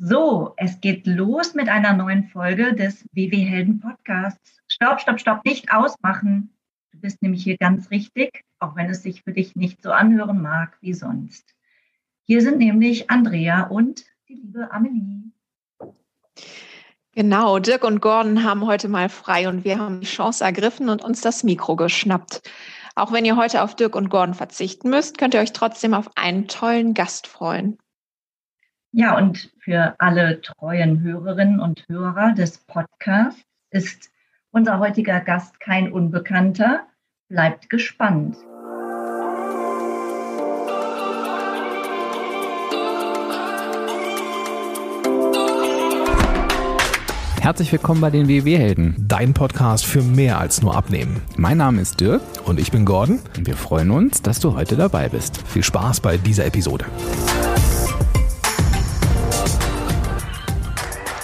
So, es geht los mit einer neuen Folge des WW Helden Podcasts. Stopp, stopp, stopp, nicht ausmachen. Du bist nämlich hier ganz richtig, auch wenn es sich für dich nicht so anhören mag wie sonst. Hier sind nämlich Andrea und die liebe Amelie. Genau, Dirk und Gordon haben heute mal frei und wir haben die Chance ergriffen und uns das Mikro geschnappt. Auch wenn ihr heute auf Dirk und Gordon verzichten müsst, könnt ihr euch trotzdem auf einen tollen Gast freuen. Ja, und für alle treuen Hörerinnen und Hörer des Podcasts ist unser heutiger Gast kein Unbekannter. Bleibt gespannt. Herzlich willkommen bei den WW-Helden. Dein Podcast für mehr als nur Abnehmen. Mein Name ist Dirk. Und ich bin Gordon. Und wir freuen uns, dass du heute dabei bist. Viel Spaß bei dieser Episode.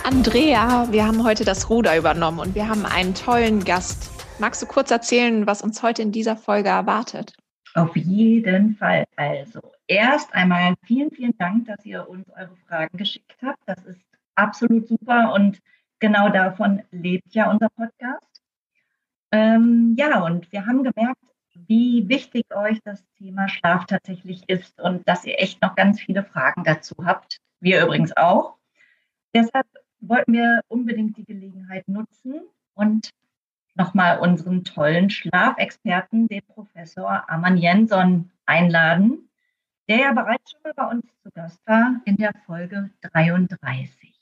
Andrea, wir haben heute das Ruder übernommen und wir haben einen tollen Gast. Magst du kurz erzählen, was uns heute in dieser Folge erwartet? Auf jeden Fall. Also, erst einmal vielen, vielen Dank, dass ihr uns eure Fragen geschickt habt. Das ist absolut super und genau davon lebt ja unser Podcast. Ähm, ja, und wir haben gemerkt, wie wichtig euch das Thema Schlaf tatsächlich ist und dass ihr echt noch ganz viele Fragen dazu habt. Wir übrigens auch. Deshalb wollten wir unbedingt die Gelegenheit nutzen und nochmal unseren tollen Schlafexperten, den Professor Aman Jensson, einladen, der ja bereits schon mal bei uns zu Gast war in der Folge 33.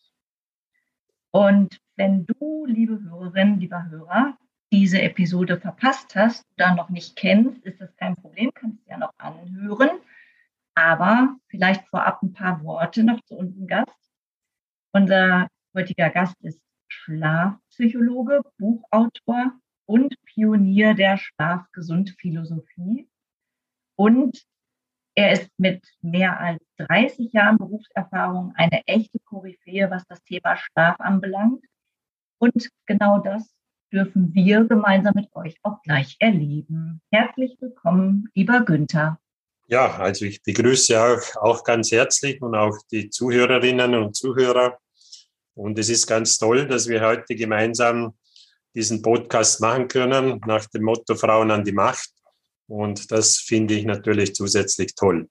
Und wenn du, liebe Hörerin, lieber Hörer, diese Episode verpasst hast oder noch nicht kennst, ist das kein Problem, kannst du ja noch anhören. Aber vielleicht vorab ein paar Worte noch zu unserem Gast. Unser heutiger Gast ist Schlafpsychologe, Buchautor und Pionier der Schlafgesundphilosophie. Und er ist mit mehr als 30 Jahren Berufserfahrung eine echte Koryphäe, was das Thema Schlaf anbelangt. Und genau das dürfen wir gemeinsam mit euch auch gleich erleben. Herzlich willkommen, lieber Günther. Ja, also ich begrüße auch, auch ganz herzlich und auch die Zuhörerinnen und Zuhörer. Und es ist ganz toll, dass wir heute gemeinsam diesen Podcast machen können nach dem Motto Frauen an die Macht. Und das finde ich natürlich zusätzlich toll.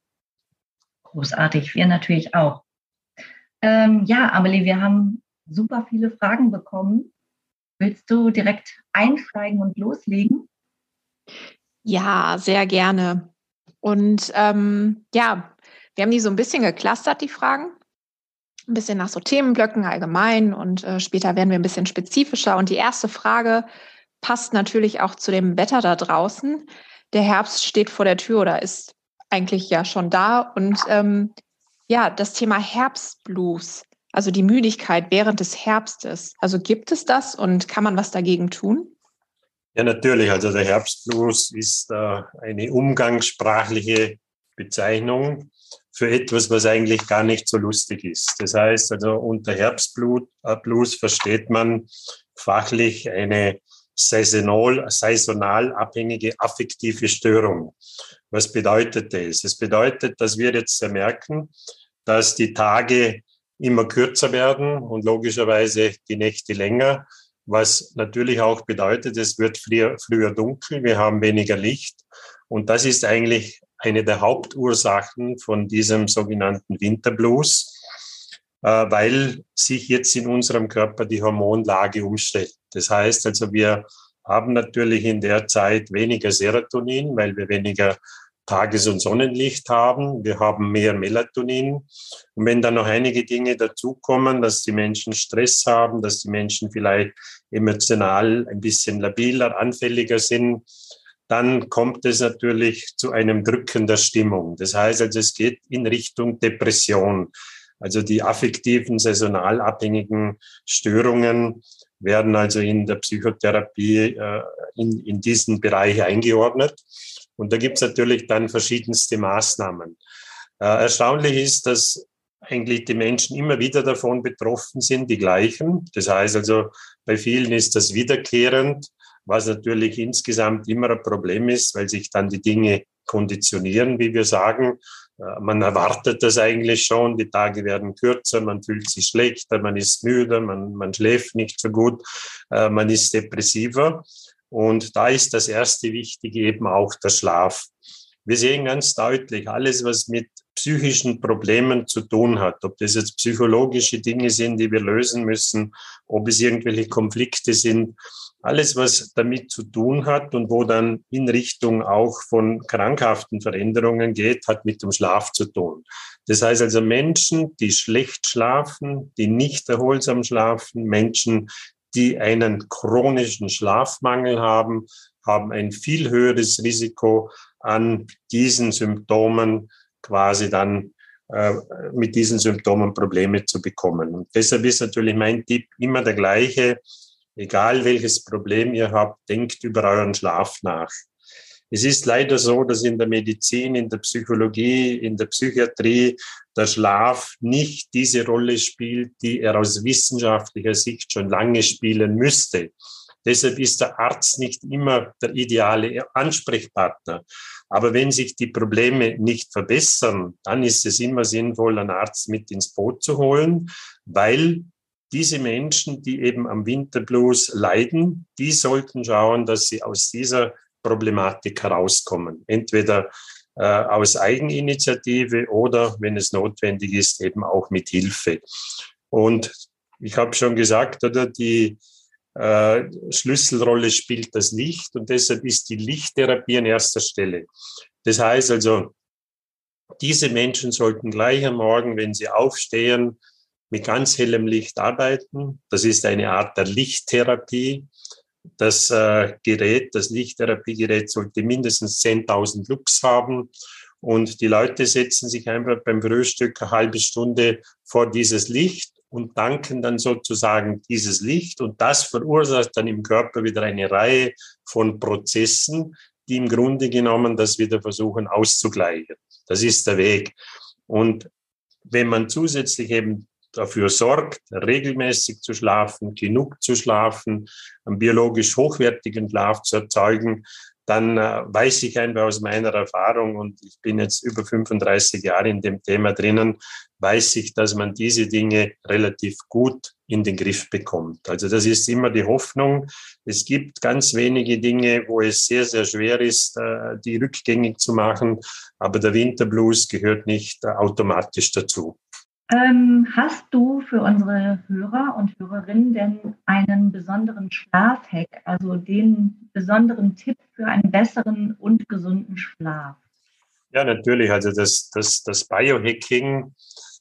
Großartig, wir natürlich auch. Ähm, ja, Amelie, wir haben super viele Fragen bekommen. Willst du direkt einsteigen und loslegen? Ja, sehr gerne. Und ähm, ja, wir haben die so ein bisschen geklustert, die Fragen. Ein bisschen nach so Themenblöcken allgemein und äh, später werden wir ein bisschen spezifischer. Und die erste Frage passt natürlich auch zu dem Wetter da draußen der Herbst steht vor der Tür oder ist eigentlich ja schon da. Und ähm, ja, das Thema Herbstblues, also die Müdigkeit während des Herbstes. Also gibt es das und kann man was dagegen tun? Ja, natürlich. Also der Herbstblues ist äh, eine umgangssprachliche Bezeichnung für etwas, was eigentlich gar nicht so lustig ist. Das heißt, also unter Herbstblues äh, versteht man fachlich eine saisonal, saisonal abhängige affektive Störung. Was bedeutet das? Es bedeutet, dass wir jetzt merken, dass die Tage immer kürzer werden und logischerweise die Nächte länger, was natürlich auch bedeutet, es wird früher, früher dunkel, wir haben weniger Licht. Und das ist eigentlich eine der Hauptursachen von diesem sogenannten Winterblues, äh, weil sich jetzt in unserem Körper die Hormonlage umstellt. Das heißt also, wir haben natürlich in der Zeit weniger Serotonin, weil wir weniger Tages- und Sonnenlicht haben. Wir haben mehr Melatonin. Und wenn dann noch einige Dinge dazukommen, dass die Menschen Stress haben, dass die Menschen vielleicht emotional ein bisschen labiler, anfälliger sind, dann kommt es natürlich zu einem Drücken der Stimmung. Das heißt also, es geht in Richtung Depression. Also die affektiven, saisonal abhängigen Störungen werden also in der Psychotherapie äh, in, in diesen Bereich eingeordnet. Und da gibt es natürlich dann verschiedenste Maßnahmen. Äh, erstaunlich ist, dass eigentlich die Menschen immer wieder davon betroffen sind, die gleichen. Das heißt also, bei vielen ist das wiederkehrend, was natürlich insgesamt immer ein Problem ist, weil sich dann die Dinge konditionieren, wie wir sagen. Äh, man erwartet das eigentlich schon, die Tage werden kürzer, man fühlt sich schlechter, man ist müde, man, man schläft nicht so gut, äh, man ist depressiver. Und da ist das erste Wichtige eben auch der Schlaf. Wir sehen ganz deutlich, alles, was mit psychischen Problemen zu tun hat, ob das jetzt psychologische Dinge sind, die wir lösen müssen, ob es irgendwelche Konflikte sind, alles, was damit zu tun hat und wo dann in Richtung auch von krankhaften Veränderungen geht, hat mit dem Schlaf zu tun. Das heißt also Menschen, die schlecht schlafen, die nicht erholsam schlafen, Menschen, die einen chronischen Schlafmangel haben, haben ein viel höheres Risiko an diesen Symptomen quasi dann äh, mit diesen Symptomen Probleme zu bekommen. Und deshalb ist natürlich mein Tipp immer der gleiche Egal welches Problem ihr habt, denkt über euren Schlaf nach. Es ist leider so, dass in der Medizin, in der Psychologie, in der Psychiatrie der Schlaf nicht diese Rolle spielt, die er aus wissenschaftlicher Sicht schon lange spielen müsste. Deshalb ist der Arzt nicht immer der ideale Ansprechpartner. Aber wenn sich die Probleme nicht verbessern, dann ist es immer sinnvoll, einen Arzt mit ins Boot zu holen, weil diese Menschen, die eben am Winterblues leiden, die sollten schauen, dass sie aus dieser Problematik herauskommen. Entweder äh, aus Eigeninitiative oder, wenn es notwendig ist, eben auch mit Hilfe. Und ich habe schon gesagt, oder die äh, Schlüsselrolle spielt das Licht und deshalb ist die Lichttherapie an erster Stelle. Das heißt also, diese Menschen sollten gleich am Morgen, wenn sie aufstehen, mit ganz hellem Licht arbeiten. Das ist eine Art der Lichttherapie. Das äh, Gerät, das Lichttherapiegerät sollte mindestens 10.000 Lux haben. Und die Leute setzen sich einfach beim Frühstück eine halbe Stunde vor dieses Licht und danken dann sozusagen dieses Licht. Und das verursacht dann im Körper wieder eine Reihe von Prozessen, die im Grunde genommen das wieder versuchen auszugleichen. Das ist der Weg. Und wenn man zusätzlich eben dafür sorgt, regelmäßig zu schlafen, genug zu schlafen, einen biologisch hochwertigen Schlaf zu erzeugen, dann äh, weiß ich einfach aus meiner Erfahrung, und ich bin jetzt über 35 Jahre in dem Thema drinnen, weiß ich, dass man diese Dinge relativ gut in den Griff bekommt. Also das ist immer die Hoffnung. Es gibt ganz wenige Dinge, wo es sehr, sehr schwer ist, äh, die rückgängig zu machen, aber der Winterblues gehört nicht äh, automatisch dazu. Ähm, hast du für unsere Hörer und Hörerinnen denn einen besonderen Schlafhack, also den besonderen Tipp für einen besseren und gesunden Schlaf? Ja, natürlich. Also das, das, das Biohacking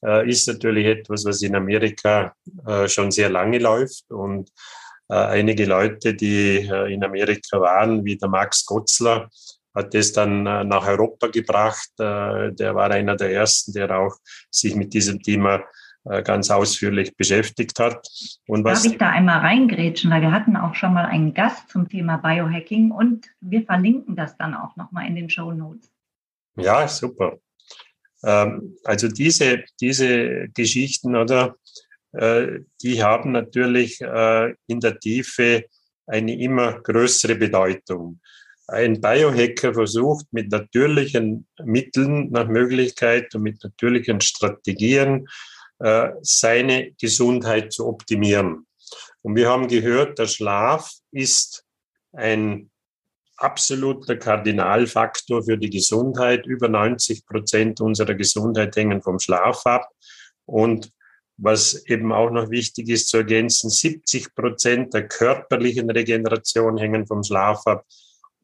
äh, ist natürlich etwas, was in Amerika äh, schon sehr lange läuft. Und äh, einige Leute, die äh, in Amerika waren, wie der Max Gotzler, hat das dann äh, nach Europa gebracht. Äh, der war einer der ersten, der auch sich mit diesem Thema äh, ganz ausführlich beschäftigt hat. Und was Darf ich da einmal reingrätschen, weil wir hatten auch schon mal einen Gast zum Thema Biohacking und wir verlinken das dann auch nochmal in den Show Notes. Ja, super. Ähm, also diese, diese Geschichten, oder, die haben natürlich in der Tiefe eine immer größere Bedeutung ein Biohacker versucht mit natürlichen Mitteln nach Möglichkeit und mit natürlichen Strategien äh, seine Gesundheit zu optimieren. Und wir haben gehört, der Schlaf ist ein absoluter Kardinalfaktor für die Gesundheit. Über 90 Prozent unserer Gesundheit hängen vom Schlaf ab. Und was eben auch noch wichtig ist zu ergänzen, 70 Prozent der körperlichen Regeneration hängen vom Schlaf ab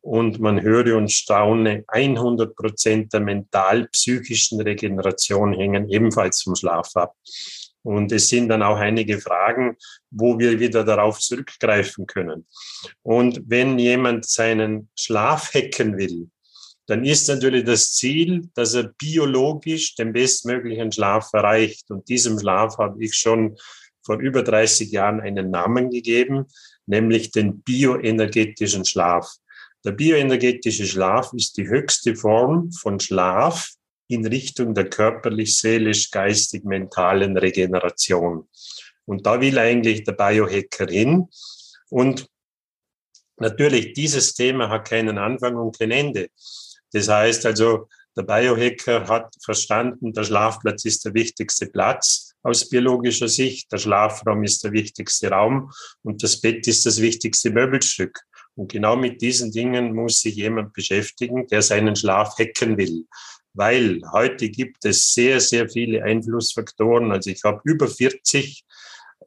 und man höre und staune, 100 Prozent der mental-psychischen Regeneration hängen ebenfalls vom Schlaf ab. Und es sind dann auch einige Fragen, wo wir wieder darauf zurückgreifen können. Und wenn jemand seinen Schlaf hacken will, dann ist natürlich das Ziel, dass er biologisch den bestmöglichen Schlaf erreicht. Und diesem Schlaf habe ich schon vor über 30 Jahren einen Namen gegeben, nämlich den bioenergetischen Schlaf. Der bioenergetische Schlaf ist die höchste Form von Schlaf in Richtung der körperlich-seelisch-geistig-mentalen Regeneration. Und da will eigentlich der Biohacker hin. Und natürlich, dieses Thema hat keinen Anfang und kein Ende. Das heißt also, Der Biohacker hat verstanden, der Schlafplatz ist der wichtigste Platz aus biologischer Sicht. Der Schlafraum ist der wichtigste Raum und das Bett ist das wichtigste Möbelstück. Und genau mit diesen Dingen muss sich jemand beschäftigen, der seinen Schlaf hacken will. Weil heute gibt es sehr, sehr viele Einflussfaktoren. Also ich habe über 40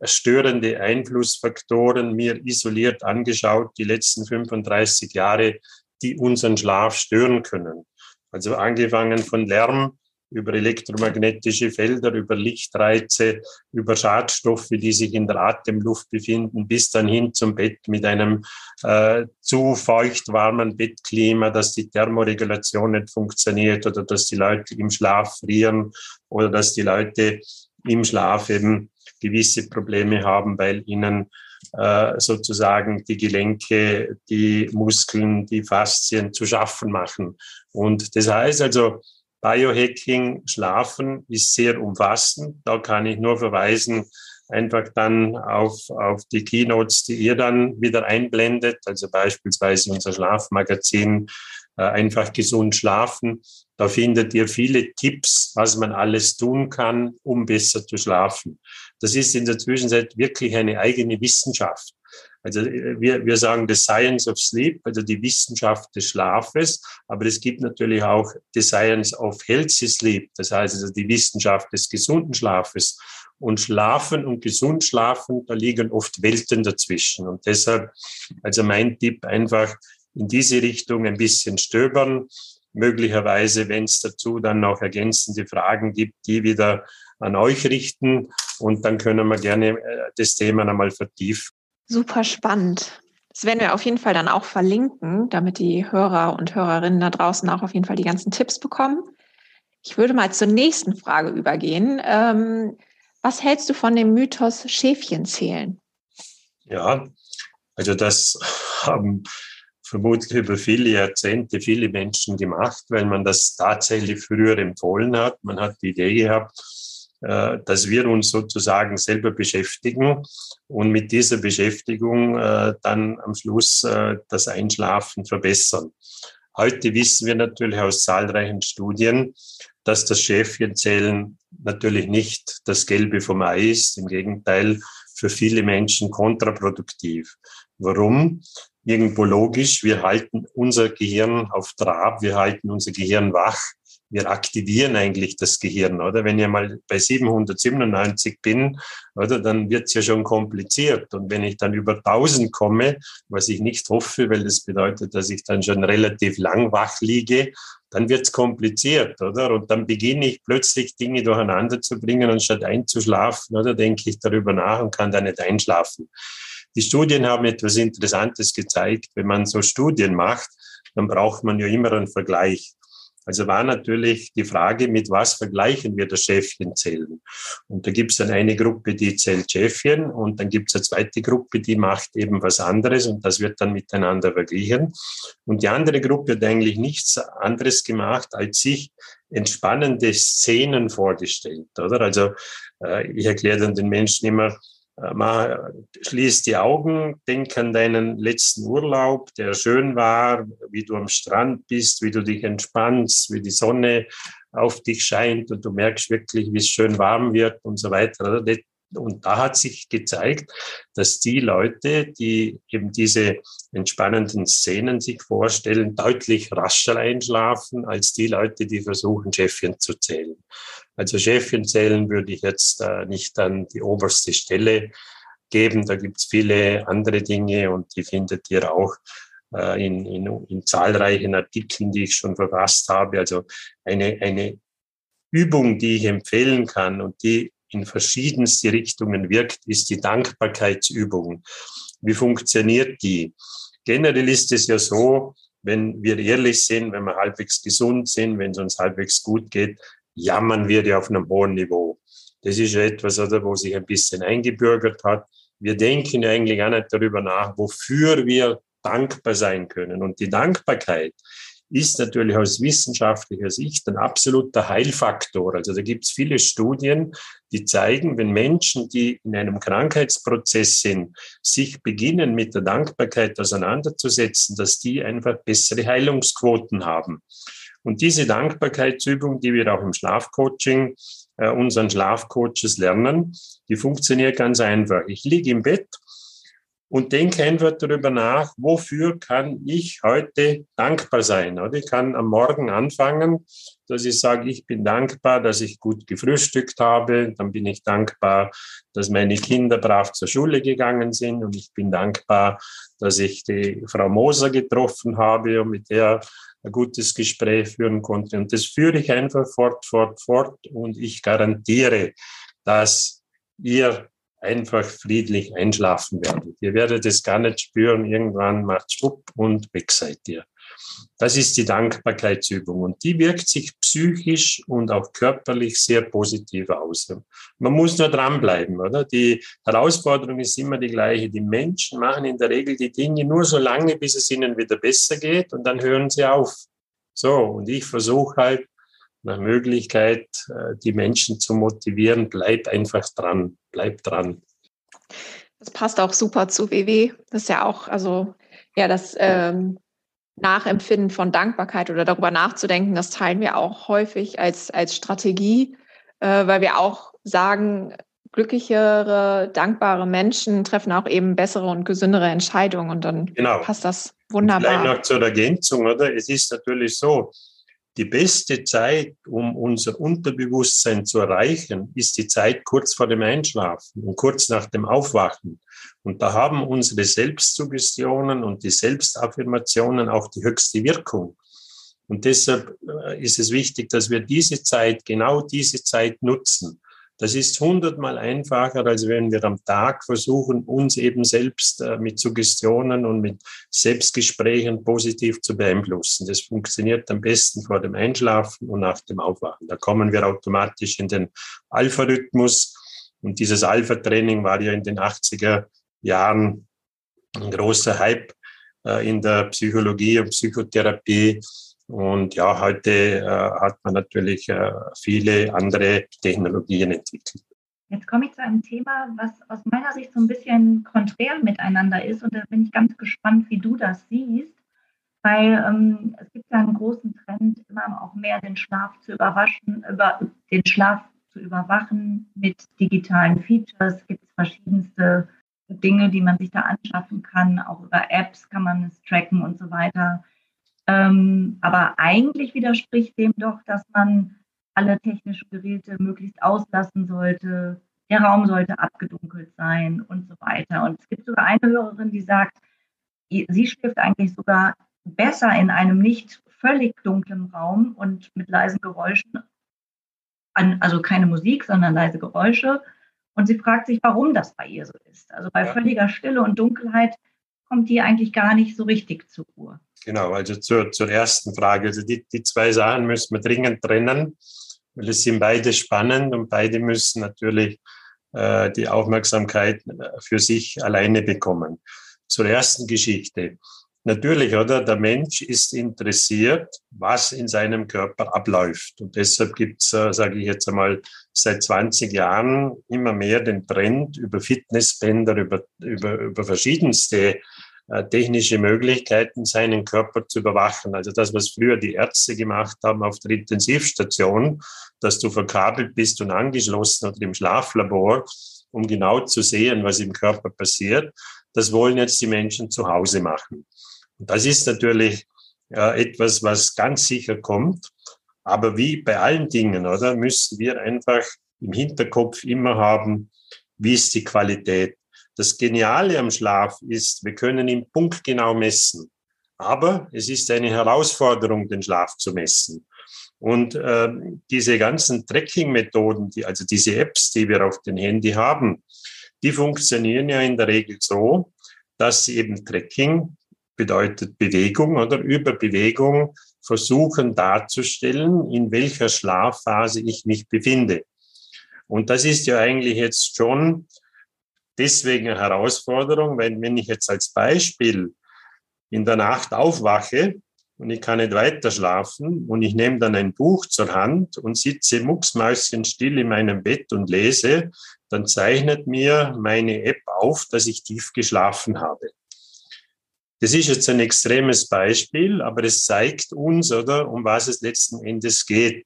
störende Einflussfaktoren mir isoliert angeschaut, die letzten 35 Jahre, die unseren Schlaf stören können. Also angefangen von Lärm über elektromagnetische Felder, über Lichtreize, über Schadstoffe, die sich in der Atemluft befinden, bis dann hin zum Bett mit einem äh, zu feucht warmen Bettklima, dass die Thermoregulation nicht funktioniert oder dass die Leute im Schlaf frieren oder dass die Leute im Schlaf eben gewisse Probleme haben, weil ihnen äh, sozusagen die Gelenke, die Muskeln, die Faszien zu schaffen machen. Und das heißt also, Biohacking, Schlafen ist sehr umfassend. Da kann ich nur verweisen, einfach dann auf, auf die Keynotes, die ihr dann wieder einblendet, also beispielsweise unser Schlafmagazin, äh, einfach gesund schlafen. Da findet ihr viele Tipps, was man alles tun kann, um besser zu schlafen. Das ist in der Zwischenzeit wirklich eine eigene Wissenschaft. Also äh, wir, wir sagen the science of sleep, also die Wissenschaft des Schlafes, aber es gibt natürlich auch the science of healthy sleep, das heißt also die Wissenschaft des gesunden Schlafes. Und Schlafen und gesund schlafen, da liegen oft Welten dazwischen. Und deshalb, also mein Tipp einfach in diese Richtung ein bisschen stöbern. Möglicherweise, wenn es dazu dann noch ergänzende Fragen gibt, die wieder an euch richten. Und dann können wir gerne äh, das Thema nochmal vertiefen. Super spannend. Das werden wir auf jeden Fall dann auch verlinken, damit die Hörer und Hörerinnen da draußen auch auf jeden Fall die ganzen Tipps bekommen. Ich würde mal zur nächsten Frage übergehen. Ähm, was hältst du von dem Mythos Schäfchen zählen? Ja, also das haben vermutlich über viele Jahrzehnte viele Menschen gemacht, weil man das tatsächlich früher empfohlen hat. Man hat die Idee gehabt, dass wir uns sozusagen selber beschäftigen und mit dieser Beschäftigung äh, dann am Schluss äh, das Einschlafen verbessern. Heute wissen wir natürlich aus zahlreichen Studien, dass das Schäfchenzählen natürlich nicht das Gelbe vom Ei ist, im Gegenteil für viele Menschen kontraproduktiv. Warum? Irgendwo logisch, wir halten unser Gehirn auf Trab, wir halten unser Gehirn wach wir aktivieren eigentlich das Gehirn, oder? Wenn ich mal bei 797 bin, oder, dann wird's ja schon kompliziert. Und wenn ich dann über 1000 komme, was ich nicht hoffe, weil das bedeutet, dass ich dann schon relativ lang wach liege, dann wird's kompliziert, oder? Und dann beginne ich plötzlich Dinge durcheinander zu bringen, anstatt einzuschlafen, oder denke ich darüber nach und kann da nicht einschlafen. Die Studien haben etwas Interessantes gezeigt. Wenn man so Studien macht, dann braucht man ja immer einen Vergleich. Also war natürlich die Frage, mit was vergleichen wir das Schäfchenzählen? Und da gibt es dann eine Gruppe, die zählt Schäfchen und dann gibt es eine zweite Gruppe, die macht eben was anderes und das wird dann miteinander verglichen. Und die andere Gruppe hat eigentlich nichts anderes gemacht, als sich entspannende Szenen vorgestellt, oder? Also äh, ich erkläre dann den Menschen immer, äh, Mal, schließ die Augen, denk an deinen letzten Urlaub, der schön war, wie du am Strand bist, wie du dich entspannst, wie die Sonne auf dich scheint und du merkst wirklich, wie es schön warm wird und so weiter. Und da hat sich gezeigt, dass die Leute, die eben diese entspannenden Szenen sich vorstellen, deutlich rascher einschlafen als die Leute, die versuchen, Schäfchen zu zählen. Also Schäfchen zählen würde ich jetzt äh, nicht an die oberste Stelle geben. Da gibt es viele andere Dinge und die findet ihr auch äh, in, in, in zahlreichen Artikeln, die ich schon verfasst habe. Also eine, eine Übung, die ich empfehlen kann und die in verschiedenste Richtungen wirkt, ist die Dankbarkeitsübung. Wie funktioniert die? Generell ist es ja so, wenn wir ehrlich sind, wenn wir halbwegs gesund sind, wenn es uns halbwegs gut geht, jammern wir ja auf einem hohen Niveau. Das ist etwas, oder, wo sich ein bisschen eingebürgert hat. Wir denken eigentlich auch nicht darüber nach, wofür wir dankbar sein können. Und die Dankbarkeit ist natürlich aus wissenschaftlicher Sicht ein absoluter Heilfaktor. Also da gibt es viele Studien, die zeigen, wenn Menschen, die in einem Krankheitsprozess sind, sich beginnen mit der Dankbarkeit auseinanderzusetzen, dass die einfach bessere Heilungsquoten haben. Und diese Dankbarkeitsübung, die wir auch im Schlafcoaching äh, unseren Schlafcoaches lernen, die funktioniert ganz einfach. Ich liege im Bett und denke einfach darüber nach, wofür kann ich heute dankbar sein. Oder ich kann am Morgen anfangen, dass ich sage, ich bin dankbar, dass ich gut gefrühstückt habe. Dann bin ich dankbar, dass meine Kinder brav zur Schule gegangen sind. Und ich bin dankbar, dass ich die Frau Moser getroffen habe und mit der ein gutes Gespräch führen konnte. Und das führe ich einfach fort, fort, fort. Und ich garantiere, dass ihr einfach friedlich einschlafen werdet. Ihr werdet es gar nicht spüren, irgendwann macht schwupp und weg seid ihr. Das ist die Dankbarkeitsübung und die wirkt sich psychisch und auch körperlich sehr positiv aus. Man muss nur dranbleiben, oder? Die Herausforderung ist immer die gleiche. Die Menschen machen in der Regel die Dinge nur so lange, bis es ihnen wieder besser geht und dann hören sie auf. So, und ich versuche halt nach Möglichkeit, äh, die Menschen zu motivieren, bleib einfach dran, bleib dran. Das passt auch super zu WW. Das ist ja auch, also ja, das ähm, Nachempfinden von Dankbarkeit oder darüber nachzudenken, das teilen wir auch häufig als, als Strategie, äh, weil wir auch sagen, glücklichere, dankbare Menschen treffen auch eben bessere und gesündere Entscheidungen und dann genau. passt das wunderbar. Vielleicht noch zur Ergänzung, oder? Es ist natürlich so, die beste Zeit, um unser Unterbewusstsein zu erreichen, ist die Zeit kurz vor dem Einschlafen und kurz nach dem Aufwachen. Und da haben unsere Selbstsuggestionen und die Selbstaffirmationen auch die höchste Wirkung. Und deshalb äh, ist es wichtig, dass wir diese Zeit, genau diese Zeit nutzen. Das ist hundertmal einfacher, als wenn wir am Tag versuchen, uns eben selbst äh, mit Suggestionen und mit Selbstgesprächen positiv zu beeinflussen. Das funktioniert am besten vor dem Einschlafen und nach dem Aufwachen. Da kommen wir automatisch in den Alpha-Rhythmus. Und dieses Alpha-Training war ja in den 80er Jahren ein großer Hype äh, in der Psychologie und Psychotherapie. Und ja, heute äh, hat man natürlich äh, viele andere Technologien entwickelt. Jetzt komme ich zu einem Thema, was aus meiner Sicht so ein bisschen konträr miteinander ist. Und da bin ich ganz gespannt, wie du das siehst. Weil ähm, es gibt ja einen großen Trend, immer auch mehr den Schlaf zu überwaschen, über den Schlaf zu überwachen mit digitalen Features. Es gibt verschiedenste Dinge, die man sich da anschaffen kann. Auch über Apps kann man es tracken und so weiter. Ähm, aber eigentlich widerspricht dem doch, dass man alle technischen Geräte möglichst auslassen sollte. Der Raum sollte abgedunkelt sein und so weiter. Und es gibt sogar eine Hörerin, die sagt, sie schläft eigentlich sogar besser in einem nicht völlig dunklen Raum und mit leisen Geräuschen, also keine Musik, sondern leise Geräusche. Und sie fragt sich, warum das bei ihr so ist. Also bei völliger Stille und Dunkelheit kommt die eigentlich gar nicht so richtig zur Ruhe. Genau, also zur, zur ersten Frage. Also die, die zwei Sachen müssen wir dringend trennen, weil es sind beide spannend und beide müssen natürlich äh, die Aufmerksamkeit äh, für sich alleine bekommen. Zur ersten Geschichte. Natürlich, oder? Der Mensch ist interessiert, was in seinem Körper abläuft. Und deshalb gibt's, äh, sage ich jetzt einmal, seit 20 Jahren immer mehr den Trend über Fitnessbänder, über, über, über verschiedenste technische Möglichkeiten, seinen Körper zu überwachen. Also das, was früher die Ärzte gemacht haben auf der Intensivstation, dass du verkabelt bist und angeschlossen oder im Schlaflabor, um genau zu sehen, was im Körper passiert. Das wollen jetzt die Menschen zu Hause machen. Und das ist natürlich äh, etwas, was ganz sicher kommt. Aber wie bei allen Dingen, oder, müssen wir einfach im Hinterkopf immer haben, wie ist die Qualität das Geniale am Schlaf ist, wir können ihn punktgenau messen. Aber es ist eine Herausforderung, den Schlaf zu messen. Und äh, diese ganzen Tracking-Methoden, die, also diese Apps, die wir auf dem Handy haben, die funktionieren ja in der Regel so, dass sie eben Tracking bedeutet Bewegung oder über Bewegung versuchen darzustellen, in welcher Schlafphase ich mich befinde. Und das ist ja eigentlich jetzt schon deswegen eine Herausforderung, weil wenn ich jetzt als Beispiel in der Nacht aufwache und ich kann nicht weiter schlafen und ich nehme dann ein Buch zur Hand und sitze mucksmäuschenstill in meinem Bett und lese, dann zeichnet mir meine App auf, dass ich tief geschlafen habe. Das ist jetzt ein extremes Beispiel, aber es zeigt uns, oder, um was es letzten Endes geht.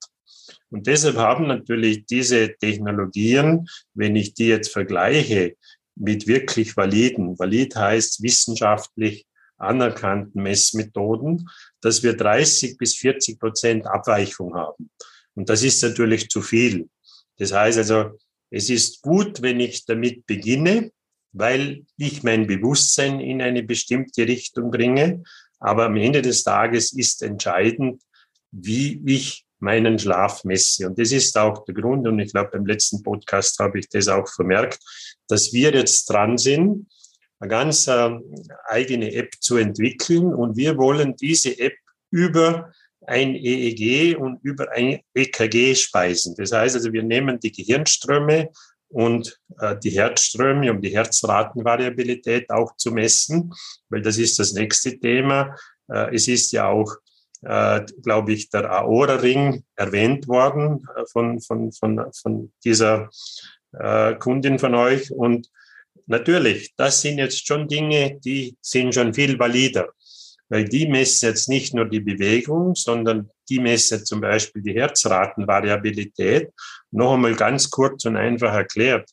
Und deshalb haben natürlich diese Technologien, wenn ich die jetzt vergleiche mit wirklich validen, valid heißt wissenschaftlich anerkannten Messmethoden, dass wir 30 bis 40 Prozent Abweichung haben. Und das ist natürlich zu viel. Das heißt also, es ist gut, wenn ich damit beginne, weil ich mein Bewusstsein in eine bestimmte Richtung bringe. Aber am Ende des Tages ist entscheidend, wie ich meinen Schlaf messe. Und das ist auch der Grund, und ich glaube, beim letzten Podcast habe ich das auch vermerkt, dass wir jetzt dran sind, eine ganz äh, eigene App zu entwickeln. Und wir wollen diese App über ein EEG und über ein EKG speisen. Das heißt also, wir nehmen die Gehirnströme und äh, die Herzströme, um die Herzratenvariabilität auch zu messen, weil das ist das nächste Thema. Äh, es ist ja auch, äh, glaube ich, der Aora-Ring erwähnt worden äh, von, von, von, von dieser äh, Kundin von euch. Und natürlich, das sind jetzt schon Dinge, die sind schon viel valider, weil die messen jetzt nicht nur die Bewegung, sondern die messen zum Beispiel die Herzratenvariabilität. Noch einmal ganz kurz und einfach erklärt.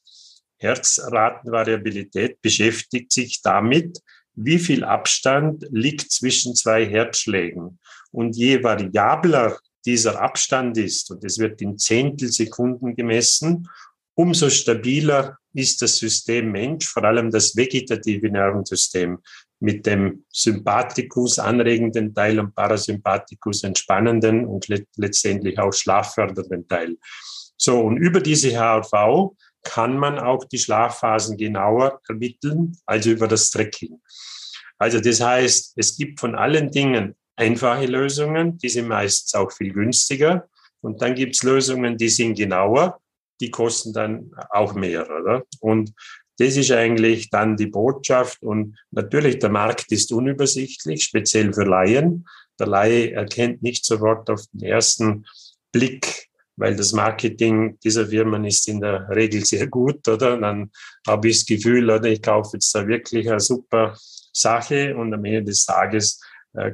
Herzratenvariabilität beschäftigt sich damit, wie viel Abstand liegt zwischen zwei Herzschlägen. Und je variabler dieser Abstand ist, und es wird in Zehntelsekunden gemessen, umso stabiler ist das System Mensch, vor allem das vegetative Nervensystem mit dem Sympathikus anregenden Teil und Parasympathikus entspannenden und letztendlich auch schlaffördernden Teil. So, und über diese HRV kann man auch die Schlafphasen genauer ermitteln, also über das Tracking. Also das heißt, es gibt von allen Dingen einfache Lösungen, die sind meistens auch viel günstiger. Und dann gibt es Lösungen, die sind genauer die kosten dann auch mehr, oder? Und das ist eigentlich dann die Botschaft. Und natürlich, der Markt ist unübersichtlich, speziell für Laien. Der Laie erkennt nicht sofort auf den ersten Blick, weil das Marketing dieser Firmen ist in der Regel sehr gut, oder? Dann habe ich das Gefühl, oder ich kaufe jetzt da wirklich eine super Sache und am Ende des Tages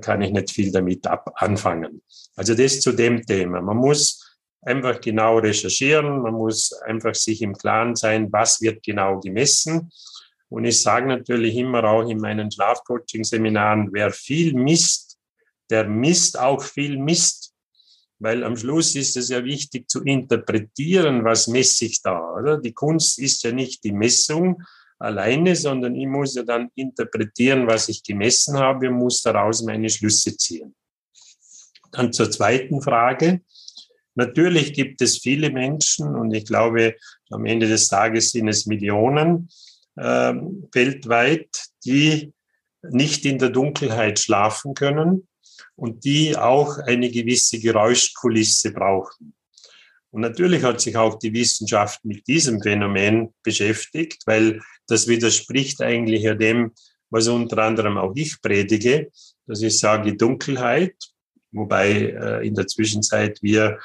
kann ich nicht viel damit ab anfangen. Also das zu dem Thema. Man muss einfach genau recherchieren. Man muss einfach sich im Klaren sein, was wird genau gemessen. Und ich sage natürlich immer auch in meinen Schlafcoaching-Seminaren, wer viel misst, der misst auch viel Mist. Weil am Schluss ist es ja wichtig zu interpretieren, was messe ich da, oder? Die Kunst ist ja nicht die Messung alleine, sondern ich muss ja dann interpretieren, was ich gemessen habe und muss daraus meine Schlüsse ziehen. Dann zur zweiten Frage. Natürlich gibt es viele Menschen und ich glaube, am Ende des Tages sind es Millionen äh, weltweit, die nicht in der Dunkelheit schlafen können und die auch eine gewisse Geräuschkulisse brauchen. Und natürlich hat sich auch die Wissenschaft mit diesem Phänomen beschäftigt, weil das widerspricht eigentlich ja dem, was unter anderem auch ich predige, dass ich sage Dunkelheit, wobei äh, in der Zwischenzeit wir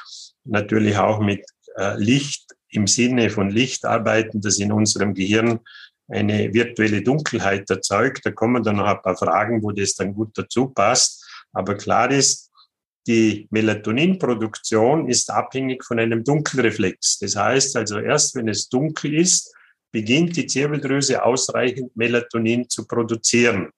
natürlich auch mit äh, Licht im Sinne von Licht arbeiten, das in unserem Gehirn eine virtuelle Dunkelheit erzeugt. Da kommen dann noch ein paar Fragen, wo das dann gut dazu passt. Aber klar ist, die Melatoninproduktion ist abhängig von einem Dunkelreflex. Das heißt also, erst wenn es dunkel ist, beginnt die Zirbeldrüse ausreichend Melatonin zu produzieren.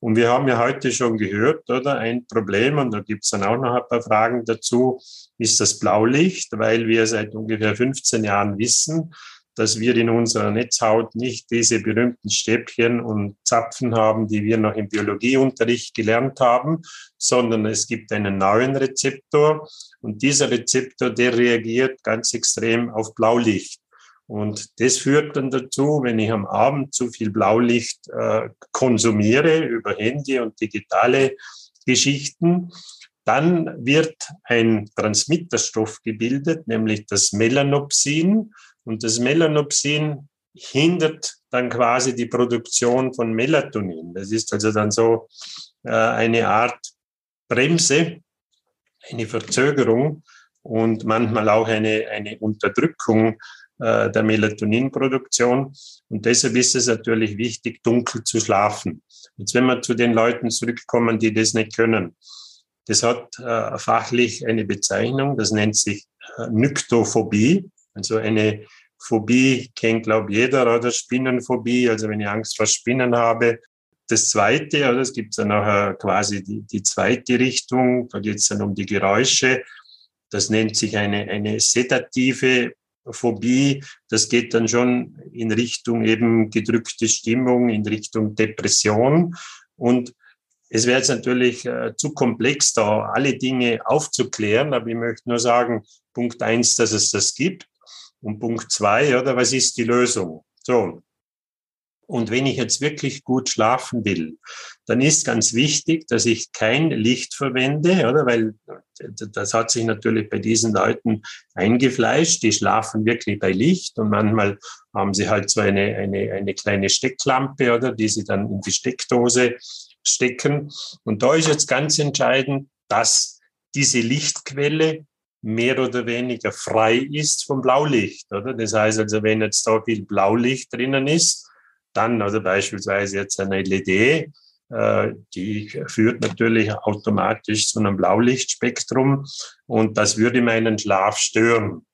Und wir haben ja heute schon gehört, oder? Ein Problem, und da gibt es dann auch noch ein paar Fragen dazu, ist das Blaulicht, weil wir seit ungefähr 15 Jahren wissen, dass wir in unserer Netzhaut nicht diese berühmten Stäbchen und Zapfen haben, die wir noch im Biologieunterricht gelernt haben, sondern es gibt einen neuen Rezeptor und dieser Rezeptor, der reagiert ganz extrem auf Blaulicht. Und das führt dann dazu, wenn ich am Abend zu viel Blaulicht äh, konsumiere über Handy und digitale Geschichten, dann wird ein Transmitterstoff gebildet, nämlich das Melanopsin. Und das Melanopsin hindert dann quasi die Produktion von Melatonin. Das ist also dann so äh, eine Art Bremse, eine Verzögerung und manchmal auch eine, eine Unterdrückung äh, der Melatoninproduktion. Und deshalb ist es natürlich wichtig, dunkel zu schlafen. Jetzt, wenn wir zu den Leuten zurückkommen, die das nicht können. Das hat äh, fachlich eine Bezeichnung, das nennt sich äh, Nyktophobie, also eine Phobie kennt, glaube ich, jeder, oder Spinnenphobie, also wenn ich Angst vor Spinnen habe. Das zweite, oder es gibt dann auch quasi die, die zweite Richtung, da geht es dann um die Geräusche. Das nennt sich eine, eine sedative Phobie. Das geht dann schon in Richtung eben gedrückte Stimmung, in Richtung Depression. Und es wäre jetzt natürlich äh, zu komplex, da alle Dinge aufzuklären, aber ich möchte nur sagen, Punkt eins, dass es das gibt. Und Punkt zwei, oder was ist die Lösung? So. Und wenn ich jetzt wirklich gut schlafen will, dann ist ganz wichtig, dass ich kein Licht verwende, oder? Weil das hat sich natürlich bei diesen Leuten eingefleischt. Die schlafen wirklich bei Licht und manchmal haben sie halt so eine, eine, eine kleine Stecklampe, oder? Die sie dann in die Steckdose stecken. Und da ist jetzt ganz entscheidend, dass diese Lichtquelle mehr oder weniger frei ist vom Blaulicht, oder? Das heißt also, wenn jetzt da viel Blaulicht drinnen ist, dann, oder beispielsweise jetzt eine LED, äh, die führt natürlich automatisch zu einem Blaulichtspektrum und das würde meinen Schlaf stören.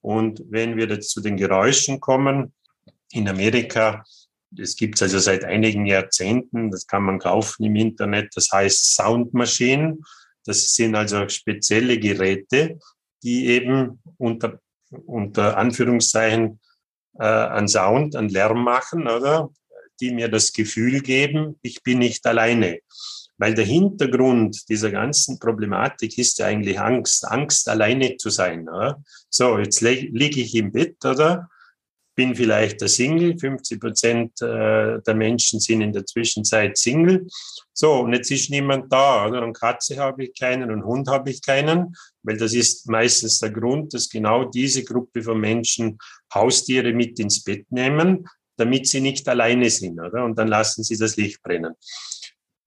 Und wenn wir jetzt zu den Geräuschen kommen, in Amerika, das gibt es also seit einigen Jahrzehnten, das kann man kaufen im Internet, das heißt Soundmaschinen. Das sind also spezielle Geräte, die eben unter, unter Anführungszeichen äh, an Sound, an Lärm machen, oder? Die mir das Gefühl geben, ich bin nicht alleine. Weil der Hintergrund dieser ganzen Problematik ist ja eigentlich Angst, Angst alleine zu sein. Oder? So, jetzt liege ich im Bett, oder? Bin vielleicht der Single. 50 Prozent äh, der Menschen sind in der Zwischenzeit Single. So, und jetzt ist niemand da, oder? Und Katze habe ich keinen und Hund habe ich keinen, weil das ist meistens der Grund, dass genau diese Gruppe von Menschen Haustiere mit ins Bett nehmen, damit sie nicht alleine sind, oder? Und dann lassen sie das Licht brennen.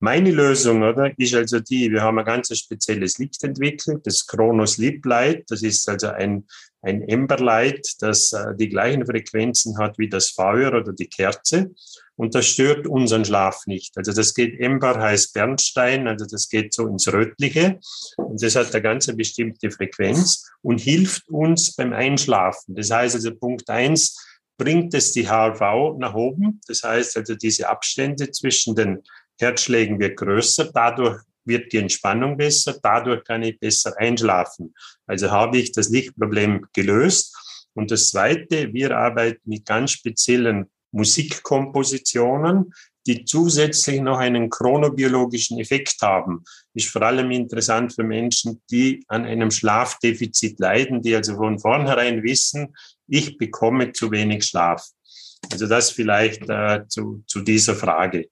Meine Lösung, oder, ist also die, wir haben ein ganz spezielles Licht entwickelt, das Chronos Sleep Light. Das ist also ein, ein Light, das äh, die gleichen Frequenzen hat wie das Feuer oder die Kerze. Und das stört unseren Schlaf nicht. Also das geht, Ember heißt Bernstein, also das geht so ins Rötliche. Und das hat eine ganz bestimmte Frequenz und hilft uns beim Einschlafen. Das heißt also Punkt eins bringt es die HRV nach oben. Das heißt also diese Abstände zwischen den Herzschlägen wird größer, dadurch wird die Entspannung besser, dadurch kann ich besser einschlafen. Also habe ich das Lichtproblem gelöst. Und das Zweite, wir arbeiten mit ganz speziellen Musikkompositionen, die zusätzlich noch einen chronobiologischen Effekt haben. Ist vor allem interessant für Menschen, die an einem Schlafdefizit leiden, die also von vornherein wissen, ich bekomme zu wenig Schlaf. Also das vielleicht äh, zu, zu dieser Frage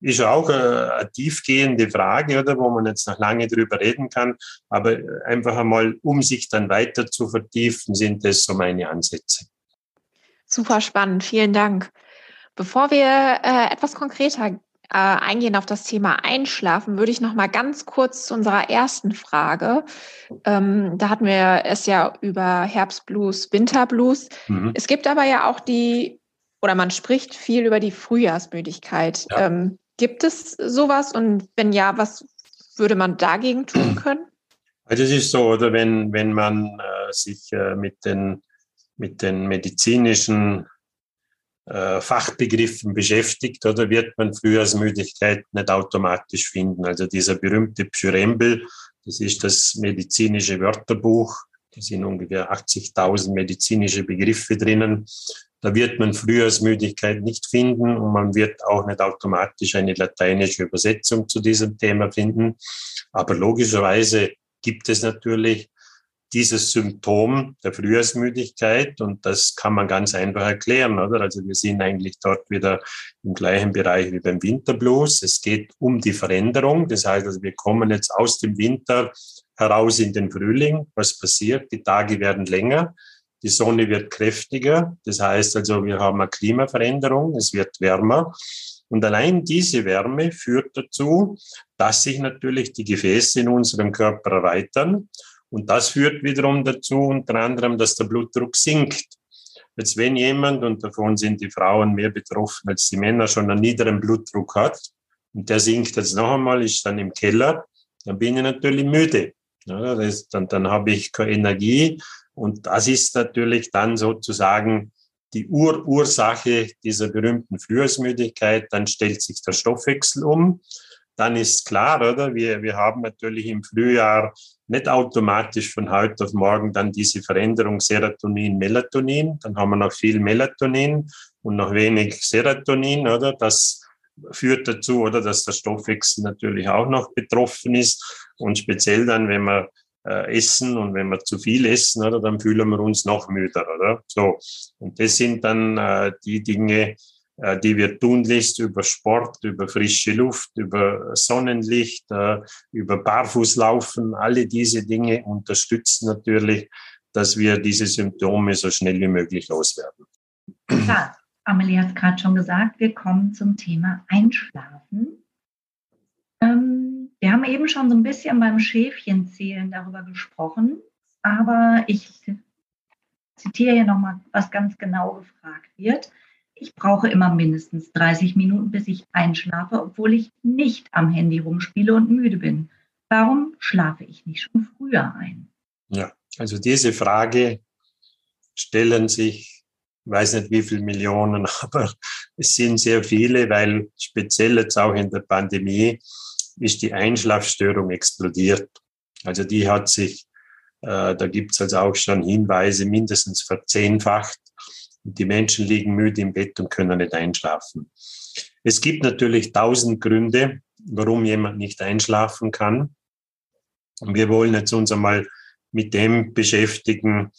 ist auch eine tiefgehende Frage, oder, wo man jetzt noch lange drüber reden kann. Aber einfach einmal, um sich dann weiter zu vertiefen, sind das so meine Ansätze. Super spannend, vielen Dank. Bevor wir äh, etwas konkreter äh, eingehen auf das Thema Einschlafen, würde ich noch mal ganz kurz zu unserer ersten Frage. Ähm, da hatten wir es ja über Herbstblues, Winterblues. Mhm. Es gibt aber ja auch die oder man spricht viel über die Frühjahrsmüdigkeit. Ja. Ähm, Gibt es sowas? Und wenn ja, was würde man dagegen tun können? Also es ist so, oder wenn, wenn man äh, sich äh, mit, den, mit den medizinischen äh, Fachbegriffen beschäftigt, oder wird man Frühjahrsmüdigkeit nicht automatisch finden. Also dieser berühmte Pschyrembel, das ist das medizinische Wörterbuch, da sind ungefähr 80.000 medizinische Begriffe drinnen. Da wird man Frühjahrsmüdigkeit nicht finden und man wird auch nicht automatisch eine lateinische Übersetzung zu diesem Thema finden. Aber logischerweise gibt es natürlich dieses Symptom der Frühjahrsmüdigkeit und das kann man ganz einfach erklären, oder? Also wir sind eigentlich dort wieder im gleichen Bereich wie beim Winterblues. Es geht um die Veränderung. Das heißt, also wir kommen jetzt aus dem Winter heraus in den Frühling. Was passiert? Die Tage werden länger. Die Sonne wird kräftiger. Das heißt also, wir haben eine Klimaveränderung. Es wird wärmer. Und allein diese Wärme führt dazu, dass sich natürlich die Gefäße in unserem Körper erweitern. Und das führt wiederum dazu, unter anderem, dass der Blutdruck sinkt. Jetzt wenn jemand, und davon sind die Frauen mehr betroffen als die Männer, schon einen niederen Blutdruck hat, und der sinkt jetzt noch einmal, ist dann im Keller, dann bin ich natürlich müde. Ja, das, dann, dann habe ich keine Energie. Und das ist natürlich dann sozusagen die Urursache dieser berühmten Frühjahrsmüdigkeit. Dann stellt sich der Stoffwechsel um. Dann ist klar, oder? Wir, wir haben natürlich im Frühjahr nicht automatisch von heute auf morgen dann diese Veränderung Serotonin, Melatonin. Dann haben wir noch viel Melatonin und noch wenig Serotonin, oder? Das führt dazu, oder, dass der Stoffwechsel natürlich auch noch betroffen ist. Und speziell dann, wenn wir äh, essen und wenn wir zu viel essen, oder, dann fühlen wir uns noch müder, oder? So. Und das sind dann äh, die Dinge, äh, die wir tun lässt über Sport, über frische Luft, über Sonnenlicht, äh, über Barfußlaufen. Alle diese Dinge unterstützen natürlich, dass wir diese Symptome so schnell wie möglich loswerden. Klar, Amelie hat es gerade schon gesagt, wir kommen zum Thema Einschlafen. Wir haben eben schon so ein bisschen beim Schäfchenzählen darüber gesprochen, aber ich zitiere hier nochmal, was ganz genau gefragt wird. Ich brauche immer mindestens 30 Minuten, bis ich einschlafe, obwohl ich nicht am Handy rumspiele und müde bin. Warum schlafe ich nicht schon früher ein? Ja, also diese Frage stellen sich weiß nicht wie viele Millionen, aber es sind sehr viele, weil speziell jetzt auch in der Pandemie ist die Einschlafstörung explodiert. Also die hat sich, äh, da gibt es also auch schon Hinweise, mindestens verzehnfacht. Die Menschen liegen müde im Bett und können nicht einschlafen. Es gibt natürlich tausend Gründe, warum jemand nicht einschlafen kann. Und wir wollen jetzt uns einmal mit dem beschäftigen,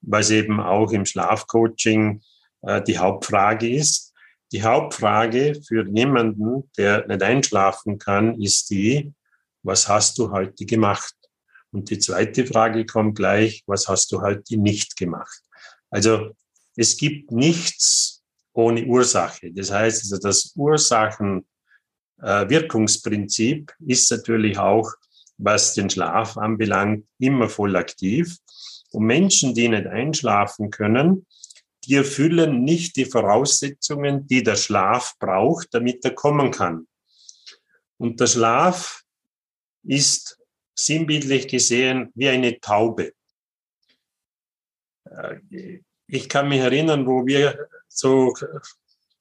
was eben auch im Schlafcoaching äh, die Hauptfrage ist. Die Hauptfrage für jemanden, der nicht einschlafen kann, ist die, was hast du heute gemacht? Und die zweite Frage kommt gleich, was hast du heute nicht gemacht? Also es gibt nichts ohne Ursache. Das heißt, also das Ursachen-Wirkungsprinzip äh, ist natürlich auch, was den Schlaf anbelangt, immer voll aktiv. Und Menschen, die nicht einschlafen können, die erfüllen nicht die Voraussetzungen, die der Schlaf braucht, damit er kommen kann. Und der Schlaf ist sinnbildlich gesehen wie eine Taube. Äh, ich kann mich erinnern, wo wir so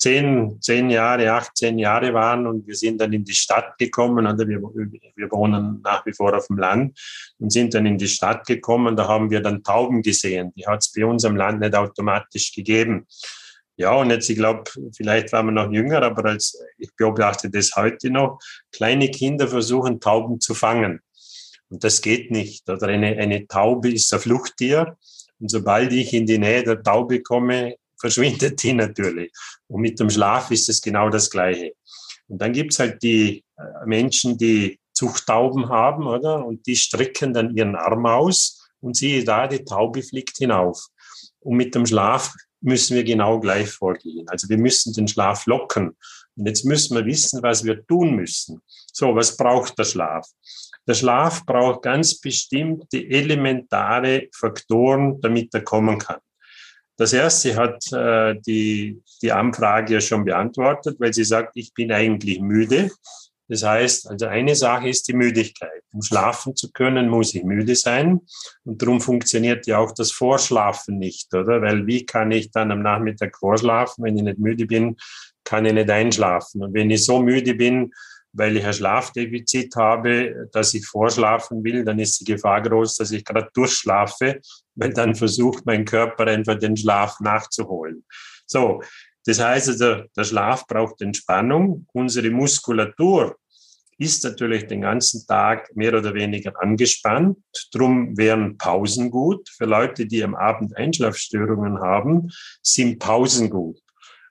zehn, zehn Jahre, 18 Jahre waren und wir sind dann in die Stadt gekommen. Oder wir, wir wohnen nach wie vor auf dem Land und sind dann in die Stadt gekommen. Da haben wir dann Tauben gesehen. Die hat es bei uns am Land nicht automatisch gegeben. Ja, und jetzt, ich glaube, vielleicht waren wir noch jünger, aber als ich beobachte das heute noch, kleine Kinder versuchen, Tauben zu fangen. Und das geht nicht. Oder eine, eine Taube ist ein Fluchttier. Und sobald ich in die Nähe der Taube komme, verschwindet die natürlich. Und mit dem Schlaf ist es genau das Gleiche. Und dann gibt's halt die äh, Menschen, die Zuchttauben haben, oder? Und die strecken dann ihren Arm aus und siehe da, die Taube fliegt hinauf. Und mit dem Schlaf müssen wir genau gleich vorgehen. Also wir müssen den Schlaf locken. Und jetzt müssen wir wissen, was wir tun müssen. So, was braucht der Schlaf? Der Schlaf braucht ganz bestimmte elementare Faktoren, damit er kommen kann. Das erste hat äh, die, die Anfrage ja schon beantwortet, weil sie sagt, ich bin eigentlich müde. Das heißt, also eine Sache ist die Müdigkeit. Um schlafen zu können, muss ich müde sein. Und darum funktioniert ja auch das Vorschlafen nicht, oder? Weil wie kann ich dann am Nachmittag vorschlafen, wenn ich nicht müde bin, kann ich nicht einschlafen. Und wenn ich so müde bin, weil ich ein Schlafdefizit habe, dass ich vorschlafen will, dann ist die Gefahr groß, dass ich gerade durchschlafe, dann versucht mein Körper einfach den Schlaf nachzuholen. So, das heißt also, der Schlaf braucht Entspannung. Unsere Muskulatur ist natürlich den ganzen Tag mehr oder weniger angespannt. Drum wären Pausen gut. Für Leute, die am Abend Einschlafstörungen haben, sind Pausen gut.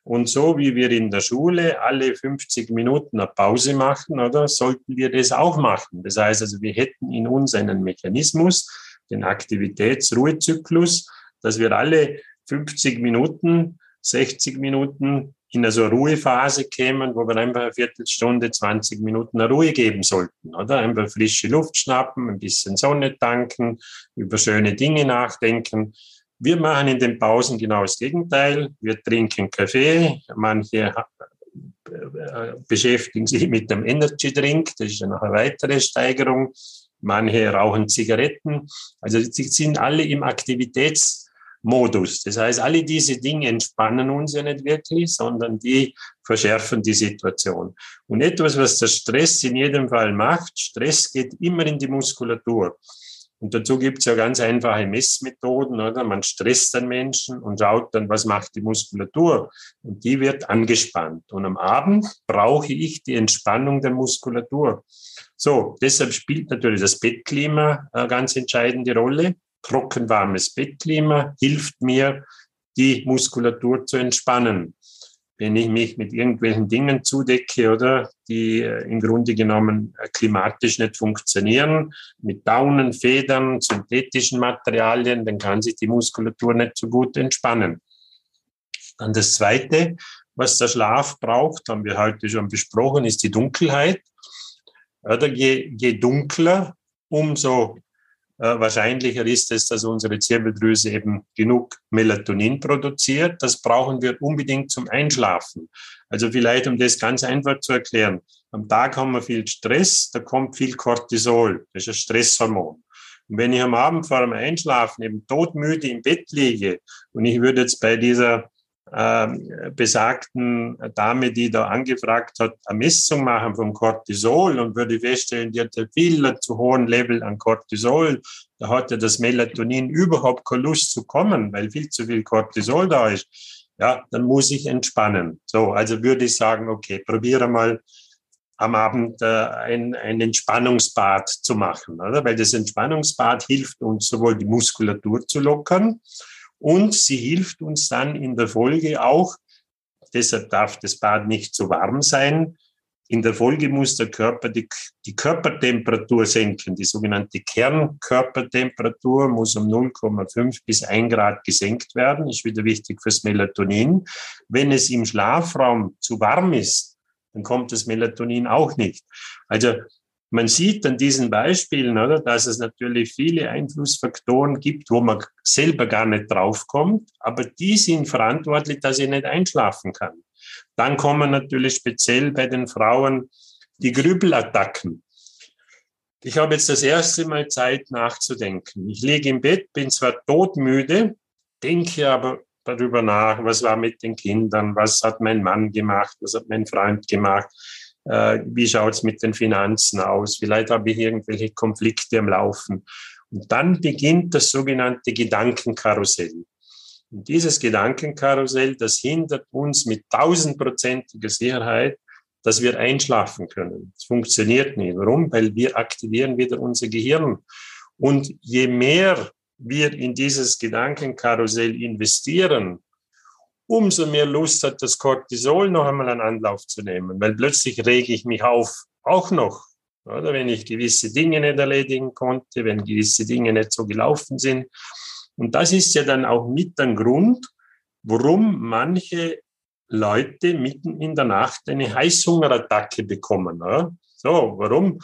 Und so wie wir in der Schule alle 50 Minuten eine Pause machen, oder, sollten wir das auch machen. Das heißt also, wir hätten in uns einen Mechanismus, den Aktivitätsruhezyklus, dass wir alle 50 Minuten, 60 Minuten in eine so Ruhephase kämen, wo wir einfach eine Viertelstunde, 20 Minuten eine Ruhe geben sollten, oder? Einfach frische Luft schnappen, ein bisschen Sonne tanken, über schöne Dinge nachdenken Wir machen in den Pausen genau das Gegenteil. Wir trinken Kaffee. Manche äh, beschäftigen sich mit dem Energy Drink. Das ist noch eine weitere Steigerung. Manche rauchen Zigaretten. Also sie sind alle im Aktivitätsmodus. Das heißt, alle diese Dinge entspannen uns ja nicht wirklich, sondern die verschärfen die Situation. Und etwas, was der Stress in jedem Fall macht, Stress geht immer in die Muskulatur. Und dazu gibt es ja ganz einfache Messmethoden, oder? Man stresst den Menschen und schaut dann, was macht die Muskulatur. Und die wird angespannt. Und am Abend brauche ich die Entspannung der Muskulatur. So, deshalb spielt natürlich das Bettklima eine ganz entscheidende Rolle. Trockenwarmes Bettklima hilft mir, die Muskulatur zu entspannen wenn ich mich mit irgendwelchen Dingen zudecke, oder, die äh, im Grunde genommen äh, klimatisch nicht funktionieren, mit Daunen, Federn, synthetischen Materialien, dann kann sich die Muskulatur nicht so gut entspannen. Dann das Zweite, was der Schlaf braucht, haben wir heute schon besprochen, ist die Dunkelheit. Oder je, je dunkler, umso äh, wahrscheinlicher ist es, dass unsere Zirbeldrüse eben genug Melatonin produziert. Das brauchen wir unbedingt zum Einschlafen. Also vielleicht, um das ganz einfach zu erklären. Am Tag haben wir viel Stress, da kommt viel Cortisol. Das ist ein Stresshormon. Und wenn ich am Abend vor dem Einschlafen eben todmüde im Bett liege und ich würde jetzt bei dieser besagten Dame, die da angefragt hat, eine Messung machen vom Cortisol und würde feststellen, die hat ein viel zu hohen Level an Cortisol. Da hat ja das Melatonin überhaupt keine Lust zu kommen, weil viel zu viel Cortisol da ist. Ja, dann muss ich entspannen. So, also würde ich sagen, okay, probiere mal am Abend äh, ein, ein Entspannungsbad zu machen, oder? Weil das Entspannungsbad hilft uns sowohl die Muskulatur zu lockern, und sie hilft uns dann in der Folge auch, deshalb darf das Bad nicht zu warm sein, in der Folge muss der Körper die, die Körpertemperatur senken. Die sogenannte Kernkörpertemperatur muss um 0,5 bis 1 Grad gesenkt werden. Ist wieder wichtig fürs Melatonin. Wenn es im Schlafraum zu warm ist, dann kommt das Melatonin auch nicht. Also man sieht an diesen Beispielen, oder, dass es natürlich viele Einflussfaktoren gibt, wo man selber gar nicht draufkommt, aber die sind verantwortlich, dass ich nicht einschlafen kann. Dann kommen natürlich speziell bei den Frauen die Grübelattacken. Ich habe jetzt das erste Mal Zeit nachzudenken. Ich liege im Bett, bin zwar todmüde, denke aber darüber nach, was war mit den Kindern, was hat mein Mann gemacht, was hat mein Freund gemacht wie schaut's mit den Finanzen aus, vielleicht habe ich irgendwelche Konflikte am Laufen. Und dann beginnt das sogenannte Gedankenkarussell. Und dieses Gedankenkarussell, das hindert uns mit tausendprozentiger Sicherheit, dass wir einschlafen können. Es funktioniert nicht. Warum? Weil wir aktivieren wieder unser Gehirn. Und je mehr wir in dieses Gedankenkarussell investieren, umso mehr Lust hat das Cortisol noch einmal einen Anlauf zu nehmen, weil plötzlich rege ich mich auf, auch noch. Oder wenn ich gewisse Dinge nicht erledigen konnte, wenn gewisse Dinge nicht so gelaufen sind. Und das ist ja dann auch mit ein Grund, warum manche Leute mitten in der Nacht eine Heißhungerattacke bekommen. Oder? So, warum?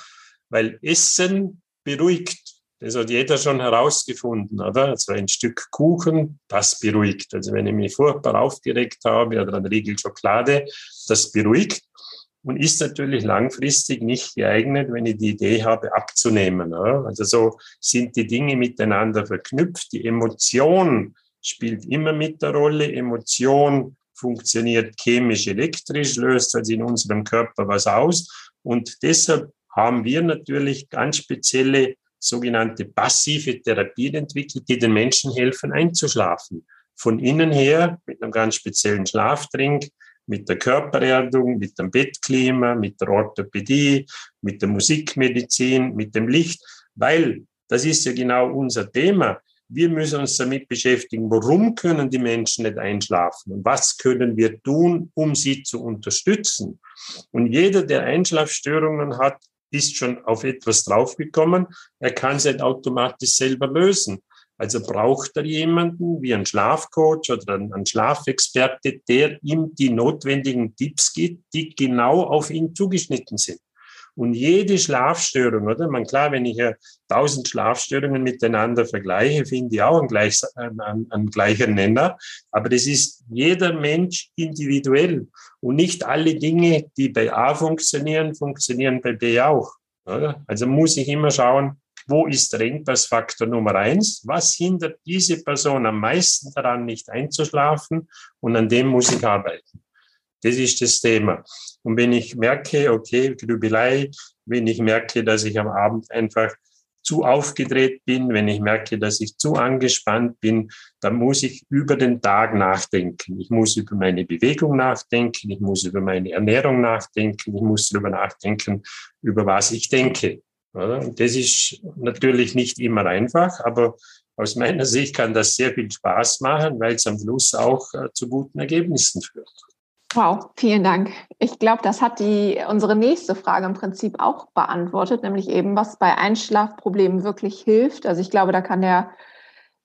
Weil Essen beruhigt das hat jeder schon herausgefunden, oder? Also ein Stück Kuchen, das beruhigt. Also wenn ich mich furchtbar aufgeregt habe oder ein Riegel Schokolade, das beruhigt und ist natürlich langfristig nicht geeignet, wenn ich die Idee habe, abzunehmen. Oder? Also so sind die Dinge miteinander verknüpft. Die Emotion spielt immer mit der Rolle. Emotion funktioniert chemisch, elektrisch, löst also in unserem Körper was aus. Und deshalb haben wir natürlich ganz spezielle sogenannte passive Therapien entwickelt, die den Menschen helfen, einzuschlafen. Von innen her mit einem ganz speziellen Schlaftrink, mit der Körpererdung, mit dem Bettklima, mit der Orthopädie, mit der Musikmedizin, mit dem Licht, weil das ist ja genau unser Thema. Wir müssen uns damit beschäftigen, warum können die Menschen nicht einschlafen und was können wir tun, um sie zu unterstützen. Und jeder, der Einschlafstörungen hat, ist schon auf etwas draufgekommen, er kann es nicht automatisch selber lösen. Also braucht er jemanden wie einen Schlafcoach oder einen Schlafexperte, der ihm die notwendigen Tipps gibt, die genau auf ihn zugeschnitten sind. Und jede Schlafstörung, oder? Man klar, wenn ich ja tausend Schlafstörungen miteinander vergleiche, finde ich auch einen, gleich, einen, einen gleichen Nenner. Aber das ist jeder Mensch individuell. Und nicht alle Dinge, die bei A funktionieren, funktionieren bei B auch. Oder? Also muss ich immer schauen, wo ist der Engpassfaktor Nummer eins? Was hindert diese Person am meisten daran, nicht einzuschlafen? Und an dem muss ich arbeiten. Das ist das Thema. Und wenn ich merke, okay, Grübelei, wenn ich merke, dass ich am Abend einfach zu aufgedreht bin, wenn ich merke, dass ich zu angespannt bin, dann muss ich über den Tag nachdenken. Ich muss über meine Bewegung nachdenken, ich muss über meine Ernährung nachdenken, ich muss darüber nachdenken, über was ich denke. Das ist natürlich nicht immer einfach, aber aus meiner Sicht kann das sehr viel Spaß machen, weil es am Schluss auch äh, zu guten Ergebnissen führt. Wow, vielen Dank. Ich glaube, das hat die, unsere nächste Frage im Prinzip auch beantwortet, nämlich eben, was bei Einschlafproblemen wirklich hilft. Also ich glaube, da kann der,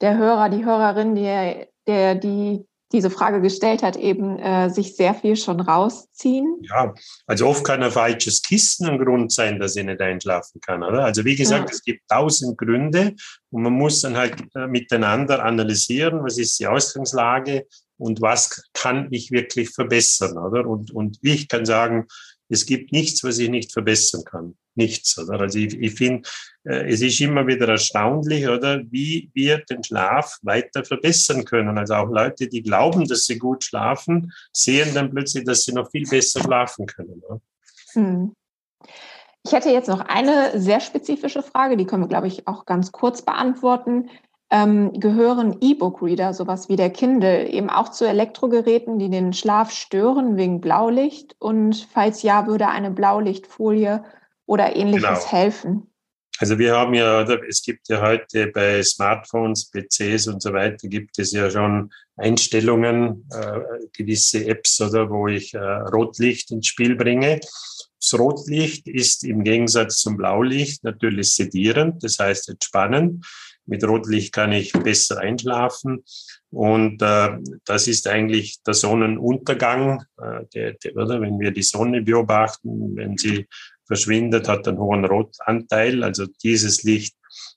der Hörer, die Hörerin, der, der die diese Frage gestellt hat, eben äh, sich sehr viel schon rausziehen. Ja, also oft kann ein falsches Kissen ein Grund sein, dass ich nicht einschlafen kann. Oder? Also wie gesagt, ja. es gibt tausend Gründe und man muss dann halt äh, miteinander analysieren, was ist die Ausgangslage, und was kann ich wirklich verbessern, oder? Und, und ich kann sagen, es gibt nichts, was ich nicht verbessern kann. Nichts, oder? Also ich, ich finde, äh, es ist immer wieder erstaunlich, oder? Wie wir den Schlaf weiter verbessern können. Also auch Leute, die glauben, dass sie gut schlafen, sehen dann plötzlich, dass sie noch viel besser schlafen können. Hm. Ich hätte jetzt noch eine sehr spezifische Frage, die können wir, glaube ich, auch ganz kurz beantworten ähm, gehören E-Book-Reader, sowas wie der Kindle, eben auch zu Elektrogeräten, die den Schlaf stören wegen Blaulicht? Und falls ja, würde eine Blaulichtfolie oder ähnliches genau. helfen? Also wir haben ja, es gibt ja heute bei Smartphones, PCs und so weiter, gibt es ja schon Einstellungen, äh, gewisse Apps oder wo ich äh, Rotlicht ins Spiel bringe. Das Rotlicht ist im Gegensatz zum Blaulicht natürlich sedierend, das heißt entspannend. Mit Rotlicht kann ich besser einschlafen. Und äh, das ist eigentlich der Sonnenuntergang. Äh, der, der, oder? Wenn wir die Sonne beobachten, wenn sie verschwindet, hat einen hohen Rotanteil. Also dieses Licht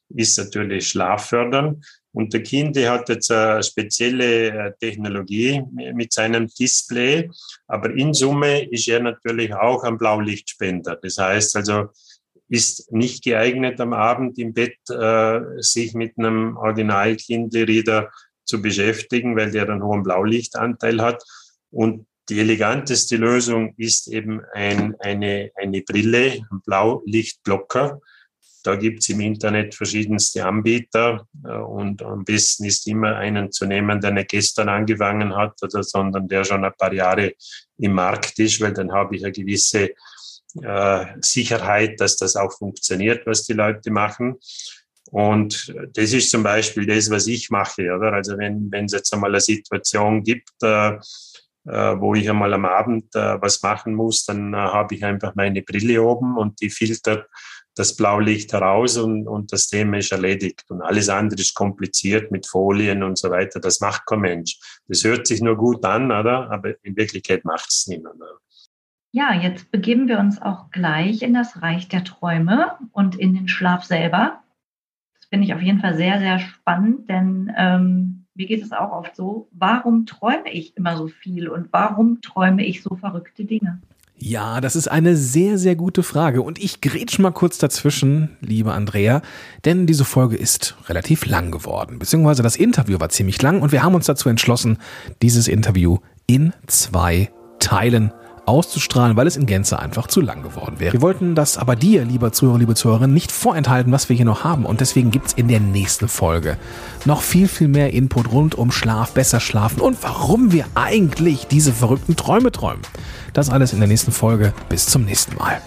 ist natürlich schlaffördernd. Und der Kind der hat jetzt eine spezielle äh, Technologie mit seinem Display, aber in Summe ist er natürlich auch ein Blaulichtspender. Das heißt also, ist nicht geeignet am Abend im Bett, äh, sich mit einem Original Kindle Reader zu beschäftigen, weil der einen hohen Blaulichtanteil hat. Und die eleganteste Lösung ist eben ein, eine, eine Brille, ein Blaulichtblocker. Da gibt's im Internet verschiedenste Anbieter äh, und am besten ist immer einen zu nehmen, der nicht gestern angefangen hat, oder, sondern der schon ein paar Jahre im Markt ist, weil dann habe ich eine gewisse äh, Sicherheit, dass das auch funktioniert, was die Leute machen. Und das ist zum Beispiel das, was ich mache, oder? Also wenn, wenn es jetzt einmal eine Situation gibt, äh, äh, wo ich einmal am Abend äh, was machen muss, dann habe ich einfach meine Brille oben und die filtert das Blaulicht heraus und, und das Thema ist erledigt. Und alles andere ist kompliziert mit Folien und so weiter. Das macht kein Mensch. Das hört sich nur gut an, oder? Aber in Wirklichkeit macht es niemand. Oder? Ja, jetzt begeben wir uns auch gleich in das Reich der Träume und in den Schlaf selber. Das finde ich auf jeden Fall sehr, sehr spannend, denn ähm, mir geht es auch oft so, warum träume ich immer so viel und warum träume ich so verrückte Dinge? Ja, das ist eine sehr, sehr gute Frage. Und ich grätsch mal kurz dazwischen, liebe Andrea, denn diese Folge ist relativ lang geworden. Beziehungsweise das Interview war ziemlich lang und wir haben uns dazu entschlossen, dieses Interview in zwei Teilen auszustrahlen, weil es in Gänze einfach zu lang geworden wäre. Wir wollten das aber dir, lieber Zuhörer, liebe Zuhörerin, nicht vorenthalten, was wir hier noch haben. Und deswegen gibt es in der nächsten Folge noch viel, viel mehr Input rund um Schlaf, besser schlafen und warum wir eigentlich diese verrückten Träume träumen. Das alles in der nächsten Folge. Bis zum nächsten Mal.